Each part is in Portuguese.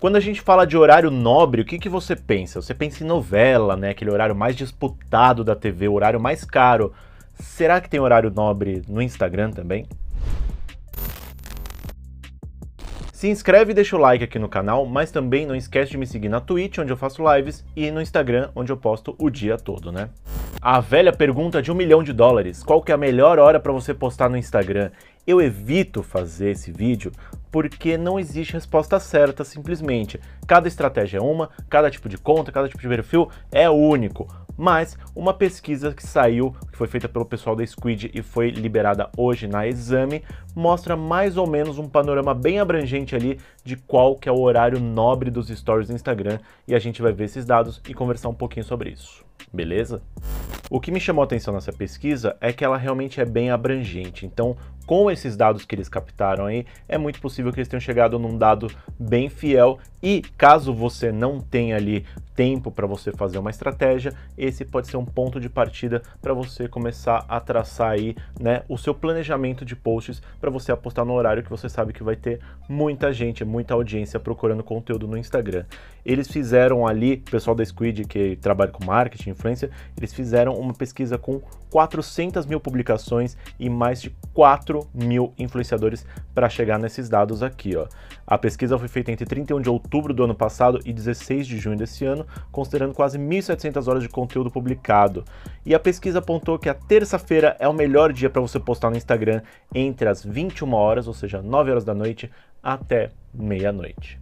Quando a gente fala de horário nobre, o que, que você pensa? Você pensa em novela, né? Aquele horário mais disputado da TV, o horário mais caro. Será que tem horário nobre no Instagram também? Se inscreve e deixa o like aqui no canal, mas também não esquece de me seguir na Twitch, onde eu faço lives, e no Instagram, onde eu posto o dia todo, né? A velha pergunta de um milhão de dólares: qual que é a melhor hora para você postar no Instagram? Eu evito fazer esse vídeo porque não existe resposta certa simplesmente. Cada estratégia é uma, cada tipo de conta, cada tipo de perfil é único mas uma pesquisa que saiu, que foi feita pelo pessoal da Squid e foi liberada hoje na Exame, mostra mais ou menos um panorama bem abrangente ali de qual que é o horário nobre dos stories do Instagram e a gente vai ver esses dados e conversar um pouquinho sobre isso. Beleza? O que me chamou a atenção nessa pesquisa é que ela realmente é bem abrangente. Então, com esses dados que eles captaram aí, é muito possível que eles tenham chegado num dado bem fiel e caso você não tenha ali tempo para você fazer uma estratégia, esse pode ser um ponto de partida para você começar a traçar aí, né, o seu planejamento de posts para você apostar no horário que você sabe que vai ter muita gente, muita audiência procurando conteúdo no Instagram. Eles fizeram ali, o pessoal da Squid que trabalha com marketing, influência, eles fizeram uma pesquisa com 400 mil publicações e mais de 4 mil influenciadores para chegar nesses dados aqui, ó. A pesquisa foi feita entre 31 de outubro do ano passado e 16 de junho desse ano, considerando quase 1.700 horas de conteúdo publicado. E a pesquisa apontou que a terça-feira é o melhor dia para você postar no Instagram entre as 21 horas, ou seja, 9 horas da noite, até meia-noite.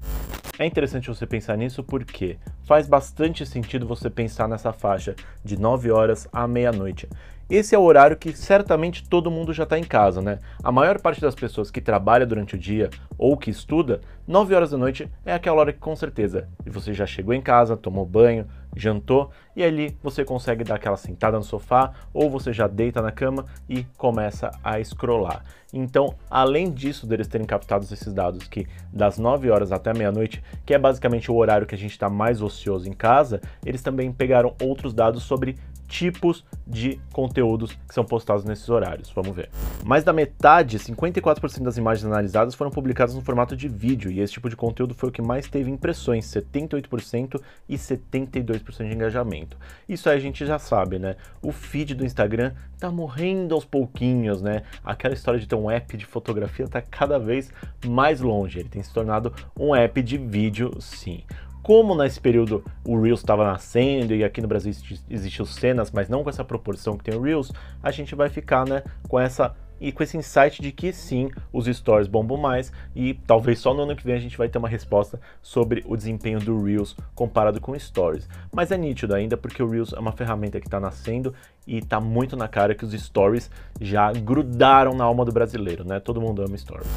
É interessante você pensar nisso porque faz bastante sentido você pensar nessa faixa de 9 horas à meia-noite. Esse é o horário que certamente todo mundo já está em casa, né? A maior parte das pessoas que trabalha durante o dia ou que estuda, 9 horas da noite é aquela hora que com certeza você já chegou em casa, tomou banho, jantou e ali você consegue dar aquela sentada no sofá ou você já deita na cama e começa a scrollar. Então, além disso deles terem captado esses dados que das 9 horas até meia-noite, que é basicamente o horário que a gente está mais ocioso em casa, eles também pegaram outros dados sobre tipos de conteúdos que são postados nesses horários. Vamos ver. Mais da metade, 54% das imagens analisadas foram publicadas no formato de vídeo, e esse tipo de conteúdo foi o que mais teve impressões, 78% e 72% de engajamento. Isso aí a gente já sabe, né? O feed do Instagram tá morrendo aos pouquinhos, né? Aquela história de ter um app de fotografia tá cada vez mais longe. Ele tem se tornado um app de vídeo, sim como nesse período o Reels estava nascendo e aqui no Brasil existiu cenas, mas não com essa proporção que tem o Reels, a gente vai ficar né, com essa e com esse insight de que sim, os stories bombam mais e talvez só no ano que vem a gente vai ter uma resposta sobre o desempenho do Reels comparado com stories. Mas é nítido ainda porque o Reels é uma ferramenta que está nascendo e está muito na cara que os stories já grudaram na alma do brasileiro, né? Todo mundo ama stories.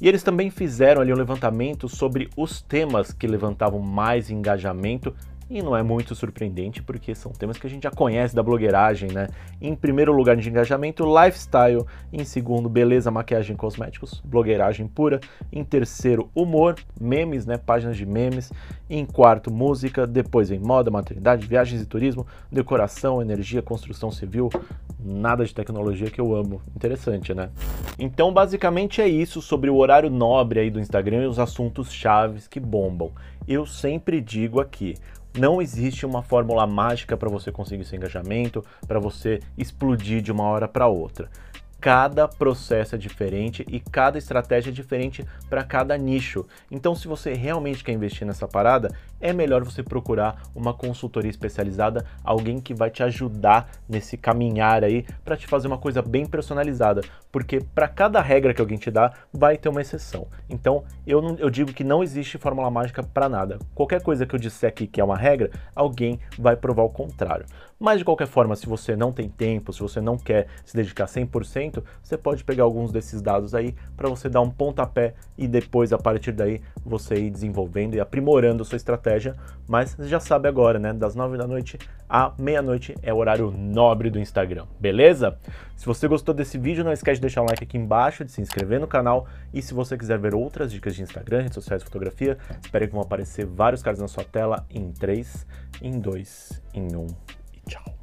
E eles também fizeram ali um levantamento sobre os temas que levantavam mais engajamento e não é muito surpreendente porque são temas que a gente já conhece da blogueiragem, né? Em primeiro lugar de engajamento, lifestyle. Em segundo, beleza, maquiagem e cosméticos, blogueiragem pura. Em terceiro, humor, memes, né? Páginas de memes. Em quarto, música. Depois em moda, maternidade, viagens e turismo, decoração, energia, construção civil. Nada de tecnologia que eu amo. Interessante, né? Então, basicamente é isso sobre o horário nobre aí do Instagram e os assuntos chaves que bombam. Eu sempre digo aqui, não existe uma fórmula mágica para você conseguir esse engajamento, para você explodir de uma hora para outra cada processo é diferente e cada estratégia é diferente para cada nicho. Então, se você realmente quer investir nessa parada, é melhor você procurar uma consultoria especializada, alguém que vai te ajudar nesse caminhar aí para te fazer uma coisa bem personalizada, porque para cada regra que alguém te dá, vai ter uma exceção. Então, eu, não, eu digo que não existe fórmula mágica para nada. Qualquer coisa que eu disser aqui que é uma regra, alguém vai provar o contrário. Mas de qualquer forma, se você não tem tempo, se você não quer se dedicar 100%, você pode pegar alguns desses dados aí para você dar um pontapé e depois, a partir daí, você ir desenvolvendo e aprimorando a sua estratégia. Mas você já sabe agora, né? Das 9 da noite à meia-noite é o horário nobre do Instagram, beleza? Se você gostou desse vídeo, não esquece de deixar um like aqui embaixo, de se inscrever no canal e se você quiser ver outras dicas de Instagram, redes sociais fotografia, espere que vão aparecer vários cards na sua tela em 3, em 2, em 1. Ciao.